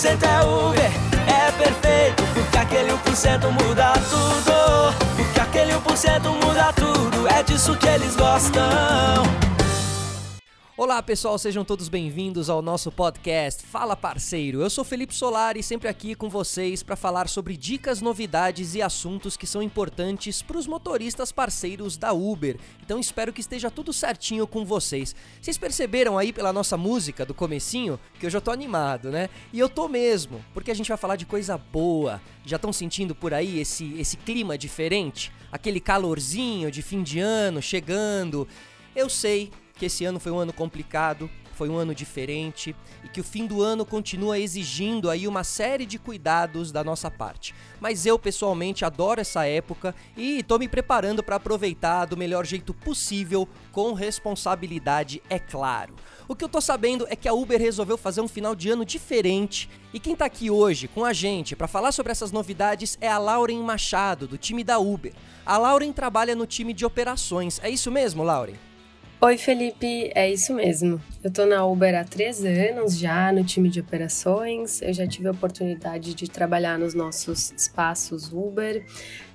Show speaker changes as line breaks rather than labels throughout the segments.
1% é Uber, é perfeito, porque aquele 1% muda tudo. Porque aquele 1% muda tudo, é disso que eles gostam.
Olá pessoal, sejam todos bem-vindos ao nosso podcast Fala Parceiro. Eu sou Felipe Solari, sempre aqui com vocês para falar sobre dicas, novidades e assuntos que são importantes para os motoristas parceiros da Uber. Então espero que esteja tudo certinho com vocês. Vocês perceberam aí pela nossa música do comecinho que eu já tô animado, né? E eu tô mesmo, porque a gente vai falar de coisa boa. Já estão sentindo por aí esse esse clima diferente? Aquele calorzinho de fim de ano chegando. Eu sei, que esse ano foi um ano complicado, foi um ano diferente e que o fim do ano continua exigindo aí uma série de cuidados da nossa parte. Mas eu pessoalmente adoro essa época e estou me preparando para aproveitar do melhor jeito possível, com responsabilidade, é claro. O que eu tô sabendo é que a Uber resolveu fazer um final de ano diferente e quem tá aqui hoje com a gente para falar sobre essas novidades é a Lauren Machado, do time da Uber. A Lauren trabalha no time de operações, é isso mesmo, Lauren?
Oi, Felipe, é isso mesmo. Eu tô na Uber há três anos já no time de operações. Eu já tive a oportunidade de trabalhar nos nossos espaços Uber.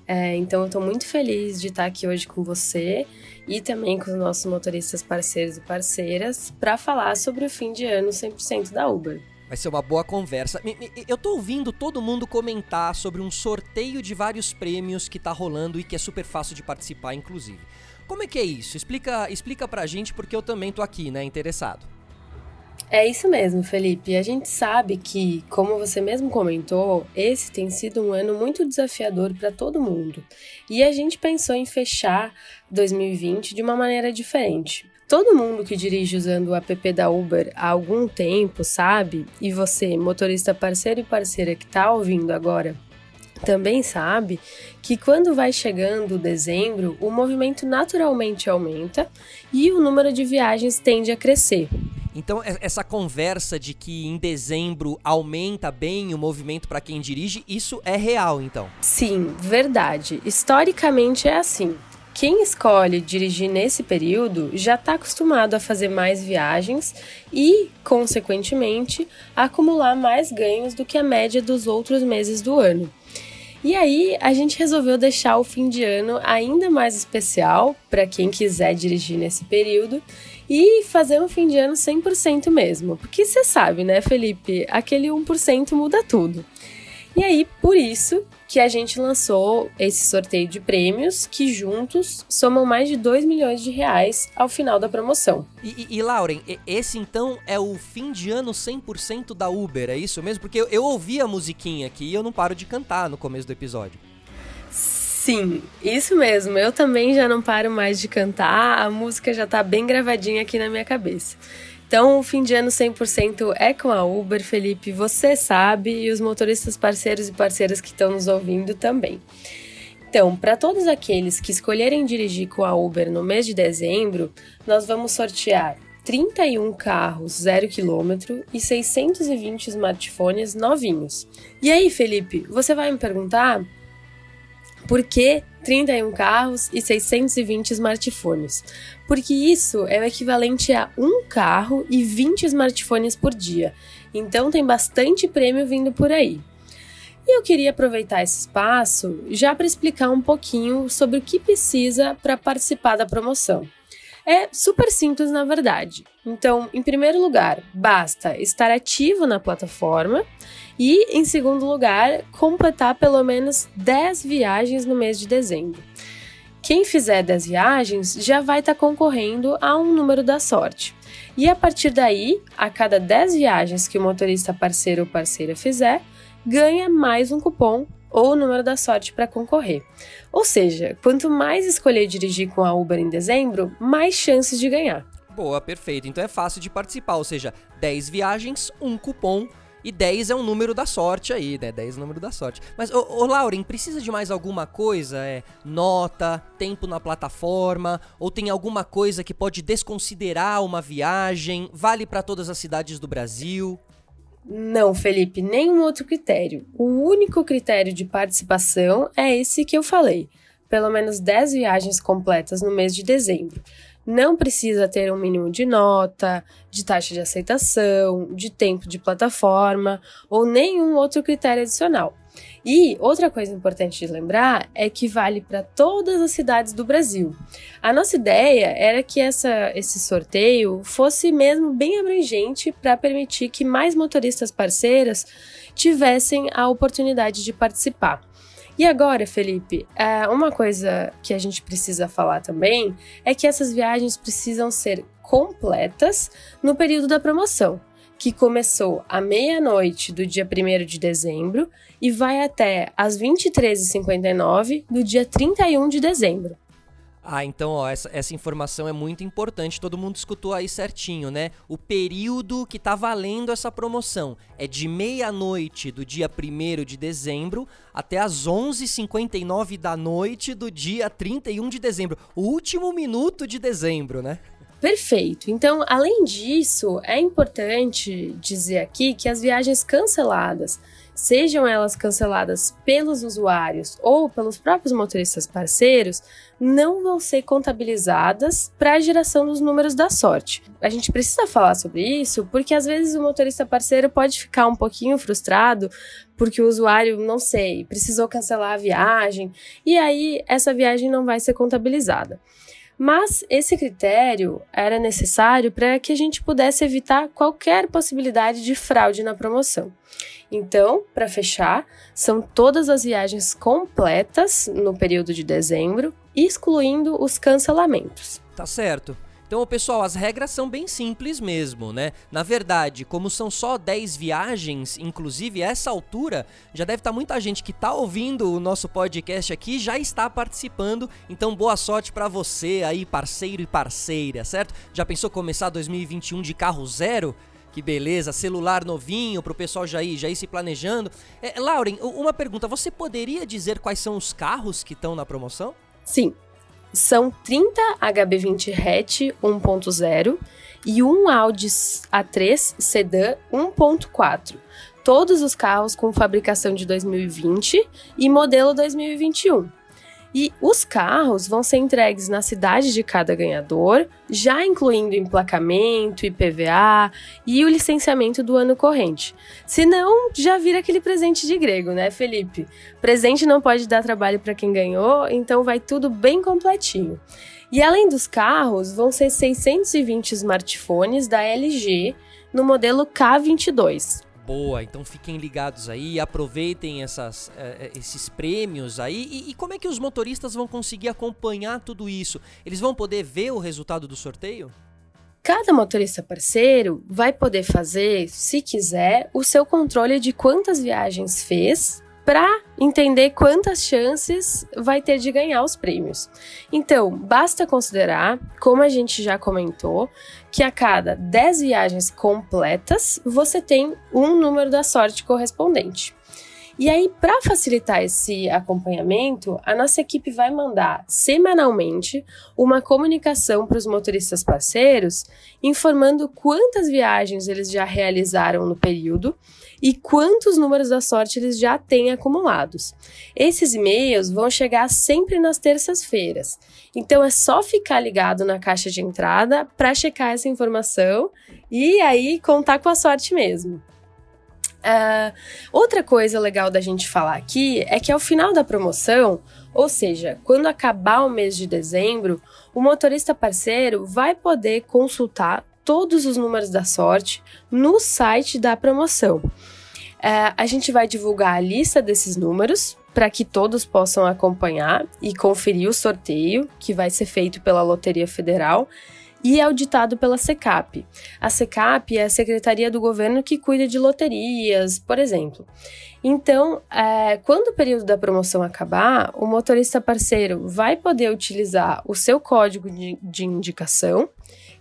É, então, eu tô muito feliz de estar aqui hoje com você e também com os nossos motoristas parceiros e parceiras para falar sobre o fim de ano 100% da Uber.
Vai ser uma boa conversa. Eu tô ouvindo todo mundo comentar sobre um sorteio de vários prêmios que tá rolando e que é super fácil de participar, inclusive. Como é que é isso? Explica, explica pra gente porque eu também tô aqui, né, interessado.
É isso mesmo, Felipe. A gente sabe que, como você mesmo comentou, esse tem sido um ano muito desafiador para todo mundo. E a gente pensou em fechar 2020 de uma maneira diferente. Todo mundo que dirige usando o app da Uber há algum tempo sabe, e você, motorista parceiro e parceira que está ouvindo agora, também sabe que quando vai chegando dezembro, o movimento naturalmente aumenta e o número de viagens tende a crescer.
Então, essa conversa de que em dezembro aumenta bem o movimento para quem dirige, isso é real, então?
Sim, verdade. Historicamente é assim. Quem escolhe dirigir nesse período já está acostumado a fazer mais viagens e, consequentemente, acumular mais ganhos do que a média dos outros meses do ano. E aí a gente resolveu deixar o fim de ano ainda mais especial para quem quiser dirigir nesse período e fazer um fim de ano 100% mesmo. Porque você sabe, né, Felipe? Aquele 1% muda tudo. E aí, por isso que a gente lançou esse sorteio de prêmios que juntos somam mais de 2 milhões de reais ao final da promoção.
E, e, e Lauren, esse então é o fim de ano 100% da Uber, é isso mesmo? Porque eu, eu ouvi a musiquinha aqui e eu não paro de cantar no começo do episódio.
Sim, isso mesmo. Eu também já não paro mais de cantar, a música já tá bem gravadinha aqui na minha cabeça. Então, o fim de ano 100% é com a Uber, Felipe, você sabe, e os motoristas parceiros e parceiras que estão nos ouvindo também. Então, para todos aqueles que escolherem dirigir com a Uber no mês de dezembro, nós vamos sortear 31 carros 0 km e 620 smartphones novinhos. E aí, Felipe, você vai me perguntar por que 31 carros e 620 smartphones? Porque isso é o equivalente a um carro e 20 smartphones por dia. Então tem bastante prêmio vindo por aí. E eu queria aproveitar esse espaço já para explicar um pouquinho sobre o que precisa para participar da promoção. É super simples, na verdade. Então, em primeiro lugar, basta estar ativo na plataforma e, em segundo lugar, completar pelo menos 10 viagens no mês de dezembro. Quem fizer 10 viagens já vai estar tá concorrendo a um número da sorte. E a partir daí, a cada 10 viagens que o motorista parceiro ou parceira fizer, ganha mais um cupom ou o número da sorte para concorrer. Ou seja, quanto mais escolher dirigir com a Uber em dezembro, mais chances de ganhar.
Boa, perfeito. Então é fácil de participar, ou seja, 10 viagens, um cupom e 10 é um número da sorte aí, né? 10 é o número da sorte. Mas, ô, ô Lauren, precisa de mais alguma coisa? É nota, tempo na plataforma? Ou tem alguma coisa que pode desconsiderar uma viagem? Vale para todas as cidades do Brasil?
Não, Felipe, nenhum outro critério. O único critério de participação é esse que eu falei. Pelo menos 10 viagens completas no mês de dezembro. Não precisa ter um mínimo de nota, de taxa de aceitação, de tempo de plataforma ou nenhum outro critério adicional. E outra coisa importante de lembrar é que vale para todas as cidades do Brasil. A nossa ideia era que essa, esse sorteio fosse mesmo bem abrangente para permitir que mais motoristas parceiras tivessem a oportunidade de participar. E agora, Felipe, é, uma coisa que a gente precisa falar também é que essas viagens precisam ser completas no período da promoção que começou à meia-noite do dia 1 de dezembro e vai até às 23h59 do dia 31 de dezembro.
Ah, então, ó, essa, essa informação é muito importante, todo mundo escutou aí certinho, né? O período que tá valendo essa promoção é de meia-noite do dia 1 de dezembro até as 11h59 da noite do dia 31 de dezembro, o último minuto de dezembro, né?
Perfeito. Então, além disso, é importante dizer aqui que as viagens canceladas, sejam elas canceladas pelos usuários ou pelos próprios motoristas parceiros, não vão ser contabilizadas para a geração dos números da sorte. A gente precisa falar sobre isso porque às vezes o motorista parceiro pode ficar um pouquinho frustrado porque o usuário, não sei, precisou cancelar a viagem e aí essa viagem não vai ser contabilizada. Mas esse critério era necessário para que a gente pudesse evitar qualquer possibilidade de fraude na promoção. Então, para fechar, são todas as viagens completas no período de dezembro, excluindo os cancelamentos.
Tá certo. Então, pessoal, as regras são bem simples mesmo, né? Na verdade, como são só 10 viagens, inclusive essa altura, já deve estar tá muita gente que está ouvindo o nosso podcast aqui já está participando. Então, boa sorte para você aí, parceiro e parceira, certo? Já pensou começar 2021 de carro zero? Que beleza, celular novinho para o pessoal já ir, já ir se planejando. É, Lauren, uma pergunta: você poderia dizer quais são os carros que estão na promoção?
Sim, são 30 HB20 hatch 1.0 e um Audi A3 sedã 1.4. Todos os carros com fabricação de 2020 e modelo 2021. E os carros vão ser entregues na cidade de cada ganhador, já incluindo emplacamento, IPVA e o licenciamento do ano corrente. Senão, já vira aquele presente de grego, né, Felipe? Presente não pode dar trabalho para quem ganhou, então vai tudo bem completinho. E além dos carros, vão ser 620 smartphones da LG no modelo K22
boa. Então fiquem ligados aí, aproveitem essas, uh, esses prêmios aí. E, e, como é que os motoristas vão conseguir acompanhar tudo isso? Eles vão poder ver o resultado do sorteio?
Cada motorista parceiro vai poder fazer, se quiser, o seu controle de quantas viagens fez para entender quantas chances vai ter de ganhar os prêmios. Então, basta considerar, como a gente já comentou, que a cada 10 viagens completas você tem um número da sorte correspondente. E aí, para facilitar esse acompanhamento, a nossa equipe vai mandar semanalmente uma comunicação para os motoristas parceiros, informando quantas viagens eles já realizaram no período e quantos números da sorte eles já têm acumulados. Esses e-mails vão chegar sempre nas terças-feiras, então é só ficar ligado na caixa de entrada para checar essa informação e aí contar com a sorte mesmo. Uh, outra coisa legal da gente falar aqui é que ao final da promoção, ou seja, quando acabar o mês de dezembro, o motorista parceiro vai poder consultar todos os números da sorte no site da promoção. Uh, a gente vai divulgar a lista desses números para que todos possam acompanhar e conferir o sorteio que vai ser feito pela Loteria Federal e é auditado pela SECAP. A SECAP é a secretaria do governo que cuida de loterias, por exemplo. Então, é, quando o período da promoção acabar, o motorista parceiro vai poder utilizar o seu código de, de indicação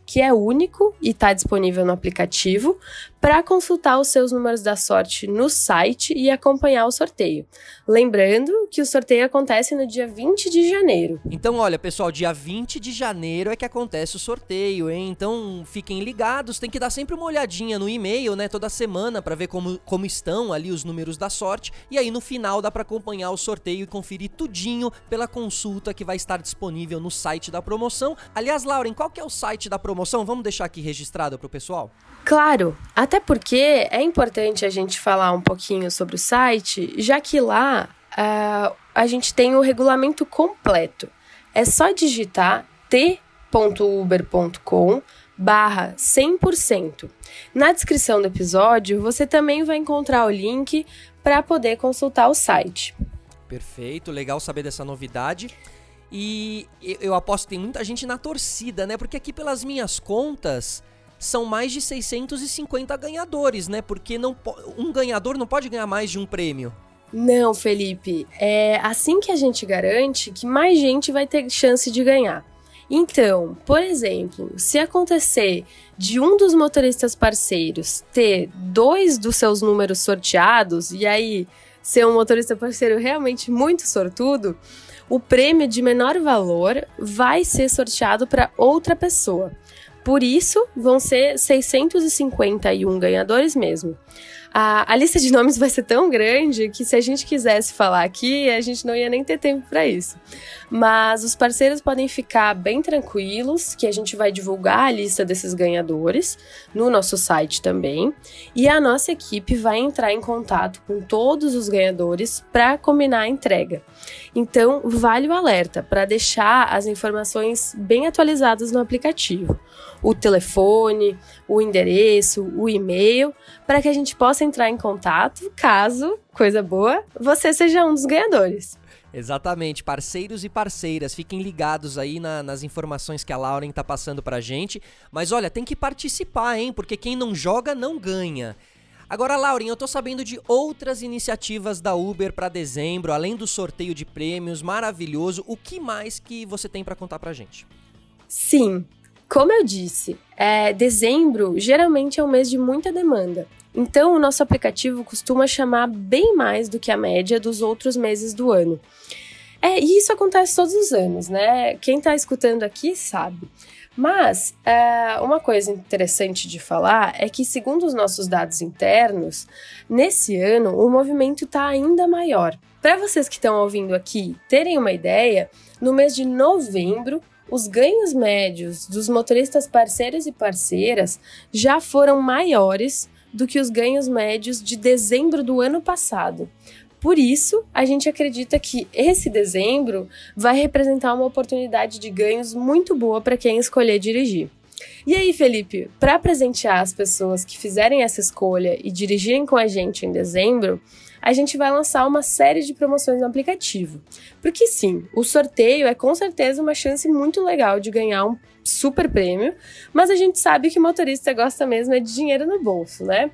que é único e está disponível no aplicativo, para consultar os seus números da sorte no site e acompanhar o sorteio. Lembrando que o sorteio acontece no dia 20 de janeiro.
Então, olha, pessoal, dia 20 de janeiro é que acontece o sorteio, hein? Então, fiquem ligados, tem que dar sempre uma olhadinha no e-mail, né, toda semana para ver como, como estão ali os números da sorte, e aí no final dá para acompanhar o sorteio e conferir tudinho pela consulta que vai estar disponível no site da promoção. Aliás, Lauren, qual que é o site da promoção? Vamos deixar aqui registrado pro pessoal?
Claro, até porque é importante a gente falar um pouquinho sobre o site, já que lá uh, a gente tem o regulamento completo. É só digitar t.uber.com barra 100%. Na descrição do episódio, você também vai encontrar o link para poder consultar o site.
Perfeito, legal saber dessa novidade. E eu aposto que tem muita gente na torcida, né? Porque aqui pelas minhas contas, são mais de 650 ganhadores, né? Porque não um ganhador não pode ganhar mais de um prêmio.
Não, Felipe. É assim que a gente garante que mais gente vai ter chance de ganhar. Então, por exemplo, se acontecer de um dos motoristas parceiros ter dois dos seus números sorteados, e aí ser um motorista parceiro realmente muito sortudo, o prêmio de menor valor vai ser sorteado para outra pessoa. Por isso, vão ser 651 ganhadores mesmo. A, a, lista de nomes vai ser tão grande que se a gente quisesse falar aqui, a gente não ia nem ter tempo para isso. Mas os parceiros podem ficar bem tranquilos que a gente vai divulgar a lista desses ganhadores no nosso site também, e a nossa equipe vai entrar em contato com todos os ganhadores para combinar a entrega. Então, vale o alerta para deixar as informações bem atualizadas no aplicativo o telefone, o endereço, o e-mail, para que a gente possa entrar em contato caso, coisa boa, você seja um dos ganhadores.
Exatamente, parceiros e parceiras, fiquem ligados aí na, nas informações que a Lauren tá passando pra gente. Mas olha, tem que participar, hein? Porque quem não joga não ganha. Agora, Lauren, eu tô sabendo de outras iniciativas da Uber para dezembro, além do sorteio de prêmios maravilhoso. O que mais que você tem para contar pra gente?
Sim, como eu disse, é, dezembro geralmente é um mês de muita demanda. Então, o nosso aplicativo costuma chamar bem mais do que a média dos outros meses do ano. É, e isso acontece todos os anos, né? Quem está escutando aqui sabe. Mas é, uma coisa interessante de falar é que, segundo os nossos dados internos, nesse ano o movimento está ainda maior. Para vocês que estão ouvindo aqui terem uma ideia, no mês de novembro os ganhos médios dos motoristas parceiros e parceiras já foram maiores do que os ganhos médios de dezembro do ano passado. Por isso, a gente acredita que esse dezembro vai representar uma oportunidade de ganhos muito boa para quem escolher dirigir. E aí, Felipe, para presentear as pessoas que fizerem essa escolha e dirigirem com a gente em dezembro, a gente vai lançar uma série de promoções no aplicativo. Porque sim, o sorteio é com certeza uma chance muito legal de ganhar um super prêmio, mas a gente sabe que o motorista gosta mesmo é de dinheiro no bolso, né?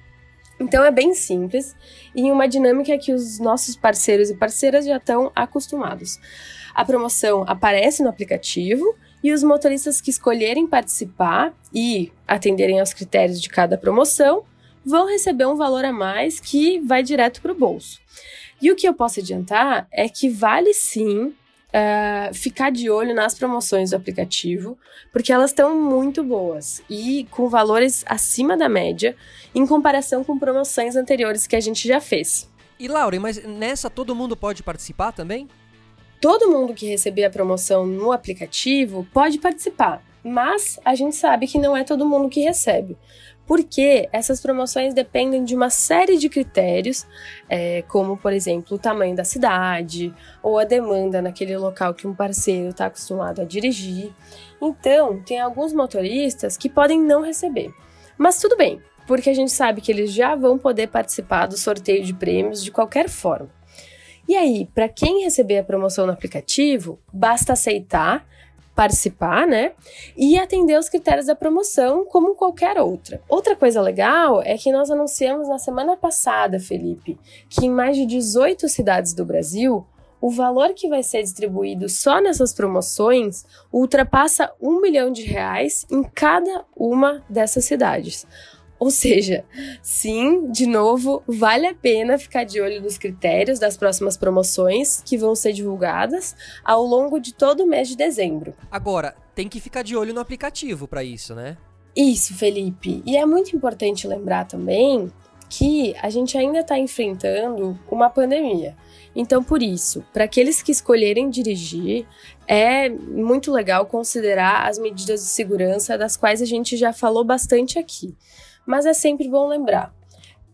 Então é bem simples e uma dinâmica que os nossos parceiros e parceiras já estão acostumados. A promoção aparece no aplicativo e os motoristas que escolherem participar e atenderem aos critérios de cada promoção vão receber um valor a mais que vai direto para o bolso. E o que eu posso adiantar é que vale sim Uh, ficar de olho nas promoções do aplicativo, porque elas estão muito boas e com valores acima da média em comparação com promoções anteriores que a gente já fez.
E Laura, mas nessa todo mundo pode participar também?
Todo mundo que receber a promoção no aplicativo pode participar, mas a gente sabe que não é todo mundo que recebe porque essas promoções dependem de uma série de critérios, é, como, por exemplo, o tamanho da cidade ou a demanda naquele local que um parceiro está acostumado a dirigir. Então, tem alguns motoristas que podem não receber. Mas tudo bem, porque a gente sabe que eles já vão poder participar do sorteio de prêmios de qualquer forma. E aí, para quem receber a promoção no aplicativo, basta aceitar participar, né? E atender os critérios da promoção como qualquer outra. Outra coisa legal é que nós anunciamos na semana passada, Felipe, que em mais de 18 cidades do Brasil, o valor que vai ser distribuído só nessas promoções ultrapassa um milhão de reais em cada uma dessas cidades. Ou seja, sim, de novo, vale a pena ficar de olho nos critérios das próximas promoções que vão ser divulgadas ao longo de todo o mês de dezembro.
Agora, tem que ficar de olho no aplicativo para isso, né?
Isso, Felipe. E é muito importante lembrar também que a gente ainda está enfrentando uma pandemia. Então, por isso, para aqueles que escolherem dirigir, é muito legal considerar as medidas de segurança das quais a gente já falou bastante aqui. Mas é sempre bom lembrar.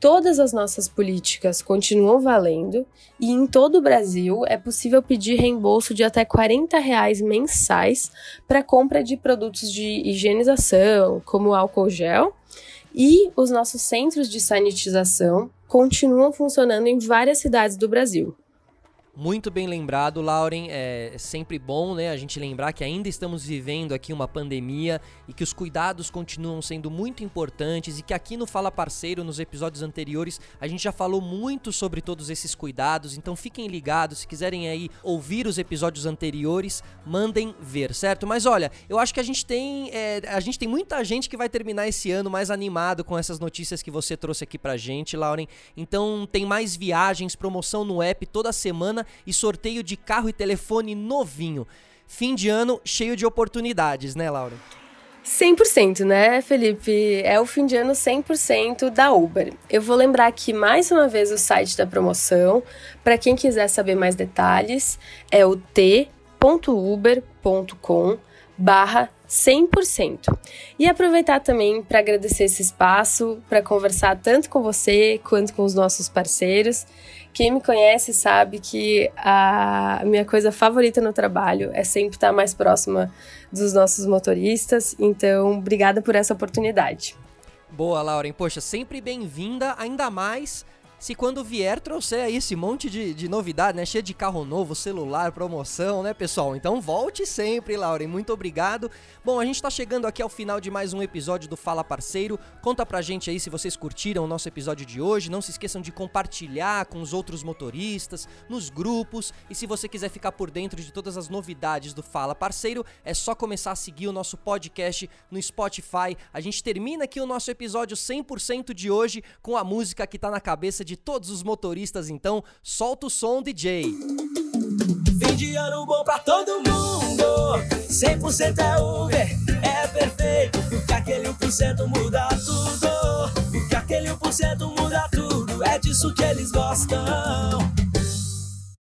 Todas as nossas políticas continuam valendo e em todo o Brasil é possível pedir reembolso de até 40 reais mensais para compra de produtos de higienização, como álcool gel, e os nossos centros de sanitização continuam funcionando em várias cidades do Brasil.
Muito bem lembrado, Lauren. É sempre bom, né, a gente lembrar que ainda estamos vivendo aqui uma pandemia e que os cuidados continuam sendo muito importantes e que aqui no Fala Parceiro, nos episódios anteriores, a gente já falou muito sobre todos esses cuidados. Então fiquem ligados, se quiserem aí ouvir os episódios anteriores, mandem ver, certo? Mas olha, eu acho que a gente tem, é, a gente tem muita gente que vai terminar esse ano mais animado com essas notícias que você trouxe aqui pra gente, Lauren. Então tem mais viagens, promoção no app toda e sorteio de carro e telefone novinho. Fim de ano cheio de oportunidades, né, Laura?
100%, né, Felipe? É o fim de ano 100% da Uber. Eu vou lembrar aqui mais uma vez o site da promoção. Para quem quiser saber mais detalhes, é o t.uber.com barra 100%. E aproveitar também para agradecer esse espaço, para conversar tanto com você quanto com os nossos parceiros. Quem me conhece sabe que a minha coisa favorita no trabalho é sempre estar mais próxima dos nossos motoristas. Então, obrigada por essa oportunidade.
Boa, Lauren. Poxa, sempre bem-vinda, ainda mais se quando vier trouxer aí esse monte de, de novidade, né? Cheio de carro novo, celular, promoção, né, pessoal? Então volte sempre, Lauren. Muito obrigado. Bom, a gente tá chegando aqui ao final de mais um episódio do Fala Parceiro. Conta pra gente aí se vocês curtiram o nosso episódio de hoje. Não se esqueçam de compartilhar com os outros motoristas, nos grupos. E se você quiser ficar por dentro de todas as novidades do Fala Parceiro, é só começar a seguir o nosso podcast no Spotify. A gente termina aqui o nosso episódio 100% de hoje com a música que tá na cabeça de todos os motoristas, então solta o som, DJ.
Fim de ano bom pra todo mundo, 100% é Uber, é perfeito, porque aquele 1% muda tudo, porque aquele 1% muda tudo, é disso que eles gostam.